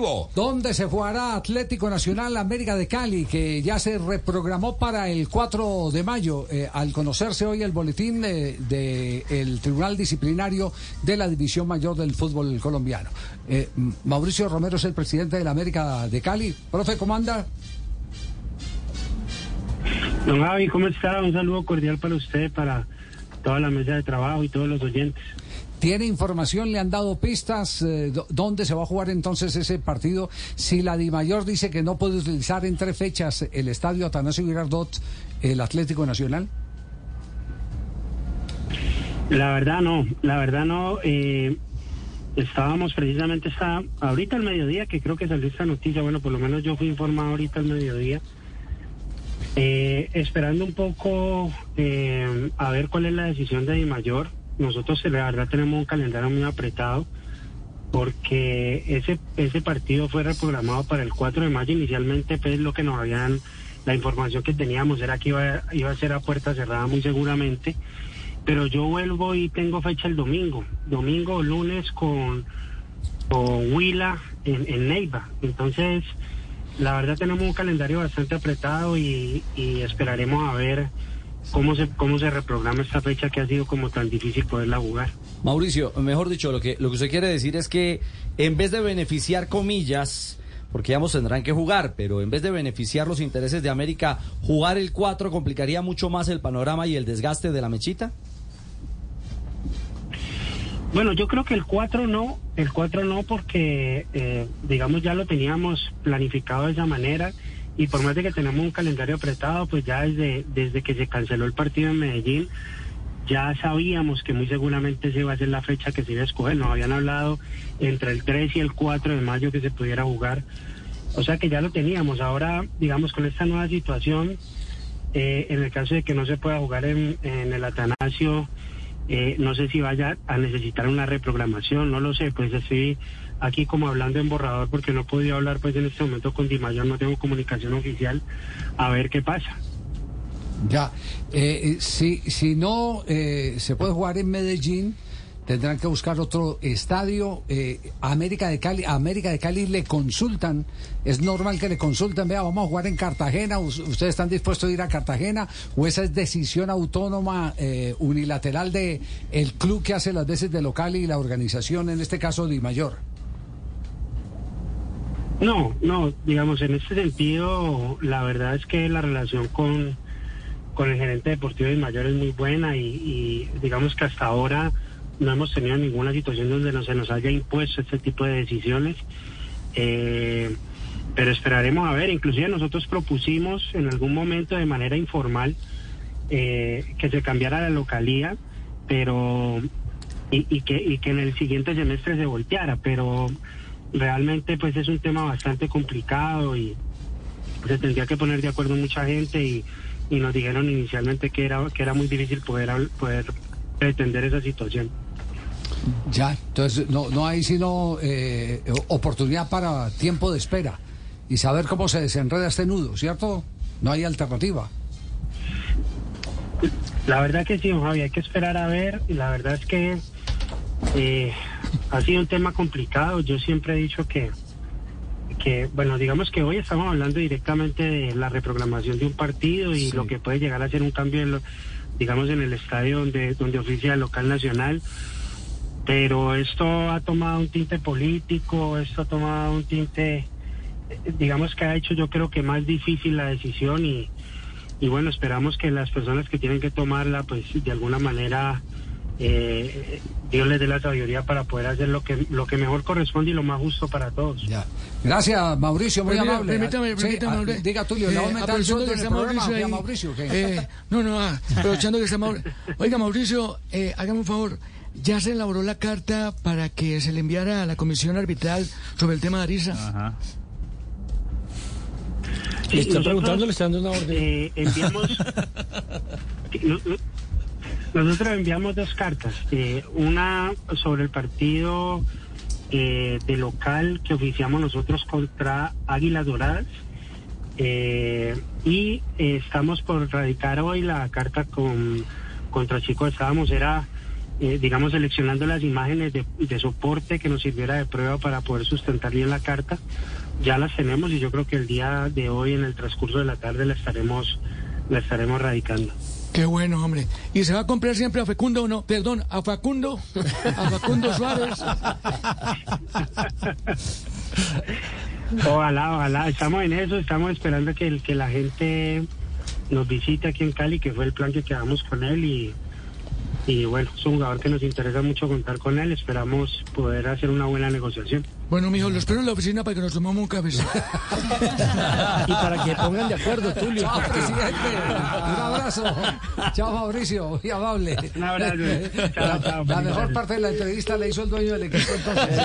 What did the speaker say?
Deportivo. ¿Dónde se jugará Atlético Nacional América de Cali, que ya se reprogramó para el 4 de mayo, eh, al conocerse hoy el boletín del Tribunal Disciplinario de la División Mayor del Fútbol Colombiano? Eh, Mauricio Romero es el presidente de la América de Cali. Profe, ¿cómo anda? Don Javi, ¿cómo está? Un saludo cordial para usted, para toda la mesa de trabajo y todos los oyentes. ¿Tiene información? ¿Le han dado pistas? Eh, ¿Dónde se va a jugar entonces ese partido? Si la DIMAYOR dice que no puede utilizar en tres fechas el estadio Atanasio Girardot, el Atlético Nacional. La verdad no, la verdad no. Eh, estábamos precisamente esta, ahorita al mediodía, que creo que salió esta noticia, bueno, por lo menos yo fui informado ahorita al mediodía, eh, esperando un poco a ver cuál es la decisión de DIMAYOR nosotros la verdad tenemos un calendario muy apretado porque ese ese partido fue reprogramado para el 4 de mayo. Inicialmente pues lo que nos habían la información que teníamos era que iba, iba a ser a puerta cerrada muy seguramente. Pero yo vuelvo y tengo fecha el domingo. Domingo o lunes con con Huila en, Neiva. Entonces la verdad tenemos un calendario bastante apretado y esperaremos a ver cómo se, cómo se reprograma esta fecha que ha sido como tan difícil poderla jugar. Mauricio, mejor dicho, lo que, lo que usted quiere decir es que en vez de beneficiar comillas, porque ambos tendrán que jugar, pero en vez de beneficiar los intereses de América, jugar el 4 complicaría mucho más el panorama y el desgaste de la mechita. Bueno, yo creo que el 4 no, el 4 no porque, eh, digamos, ya lo teníamos planificado de esa manera y por más de que tenemos un calendario apretado, pues ya desde, desde que se canceló el partido en Medellín, ya sabíamos que muy seguramente se iba a ser la fecha que se iba a escoger. Nos habían hablado entre el 3 y el 4 de mayo que se pudiera jugar. O sea que ya lo teníamos. Ahora, digamos, con esta nueva situación, eh, en el caso de que no se pueda jugar en, en el Atanasio, eh, no sé si vaya a necesitar una reprogramación, no lo sé, pues estoy aquí como hablando en borrador porque no podido hablar pues en este momento con Dimayor, no tengo comunicación oficial, a ver qué pasa. Ya, eh, si, si no eh, se puede jugar en Medellín, tendrán que buscar otro estadio. Eh, América de Cali, América de Cali le consultan, es normal que le consulten, vea, vamos a jugar en Cartagena, ustedes están dispuestos a ir a Cartagena, o esa es decisión autónoma, eh, unilateral de club que hace las veces de local y la organización, en este caso de Mayor. No, no, digamos, en este sentido, la verdad es que la relación con, con el gerente deportivo de Mayor es muy buena y, digamos que hasta ahora no hemos tenido ninguna situación donde no se nos haya impuesto este tipo de decisiones. Eh, pero esperaremos a ver, inclusive nosotros propusimos en algún momento de manera informal eh, que se cambiara la localía, pero y, que, y que en el siguiente semestre se volteara, pero realmente pues es un tema bastante complicado y se tendría que poner de acuerdo mucha gente y, y nos dijeron inicialmente que era que era muy difícil poder poder pretender esa situación. Ya, entonces no, no hay sino eh, oportunidad para tiempo de espera y saber cómo se desenreda este nudo, ¿cierto? No hay alternativa. La verdad que sí, Javi, hay que esperar a ver y la verdad es que eh, ha sido un tema complicado. Yo siempre he dicho que, que, bueno, digamos que hoy estamos hablando directamente de la reprogramación de un partido y sí. lo que puede llegar a ser un cambio, en lo, digamos, en el estadio donde, donde oficia el local nacional. Pero esto ha tomado un tinte político, esto ha tomado un tinte, digamos que ha hecho yo creo que más difícil la decisión y, y bueno, esperamos que las personas que tienen que tomarla, pues de alguna manera eh, Dios les dé la sabiduría para poder hacer lo que lo que mejor corresponde y lo más justo para todos. Ya. Gracias, Mauricio, muy Permítame, amable. Permítame, permítame. Sí, diga Tulio, eh, le vamos a meter que está programa, Mauricio ahí, Mauricio, eh, no, no, ah, aprovechando que está Mauricio. Oiga, Mauricio, eh, hágame un favor. Ya se elaboró la carta para que se le enviara a la comisión arbitral sobre el tema de Arisa. Ajá. Sí, Le está nosotros, preguntando, le está dando una orden. eh, enviamos nosotros enviamos dos cartas eh, una sobre el partido eh, de local que oficiamos nosotros contra Águilas Doradas eh, y estamos por radicar hoy la carta con contra Chico estábamos era eh, digamos, seleccionando las imágenes de, de soporte que nos sirviera de prueba para poder sustentar bien la carta. Ya las tenemos y yo creo que el día de hoy, en el transcurso de la tarde, la estaremos, la estaremos radicando. Qué bueno, hombre. ¿Y se va a comprar siempre a Fecundo o no? Perdón, a Facundo. A Facundo Suárez. Ojalá, ojalá. Estamos en eso, estamos esperando que, el- que la gente nos visite aquí en Cali, que fue el plan que quedamos con él y, y bueno, es un jugador que nos interesa mucho contar con él. Esperamos poder hacer una buena negociación. Bueno, mijo, lo espero en la oficina para que nos tomemos un café. Y para que pongan de acuerdo, Tulio. Chao, porque- presidente. Un abrazo. Chao, Mauricio. Muy amable. Un abrazo. Chao, chao, La mejor parte de la entrevista la hizo el dueño del equipo entonces.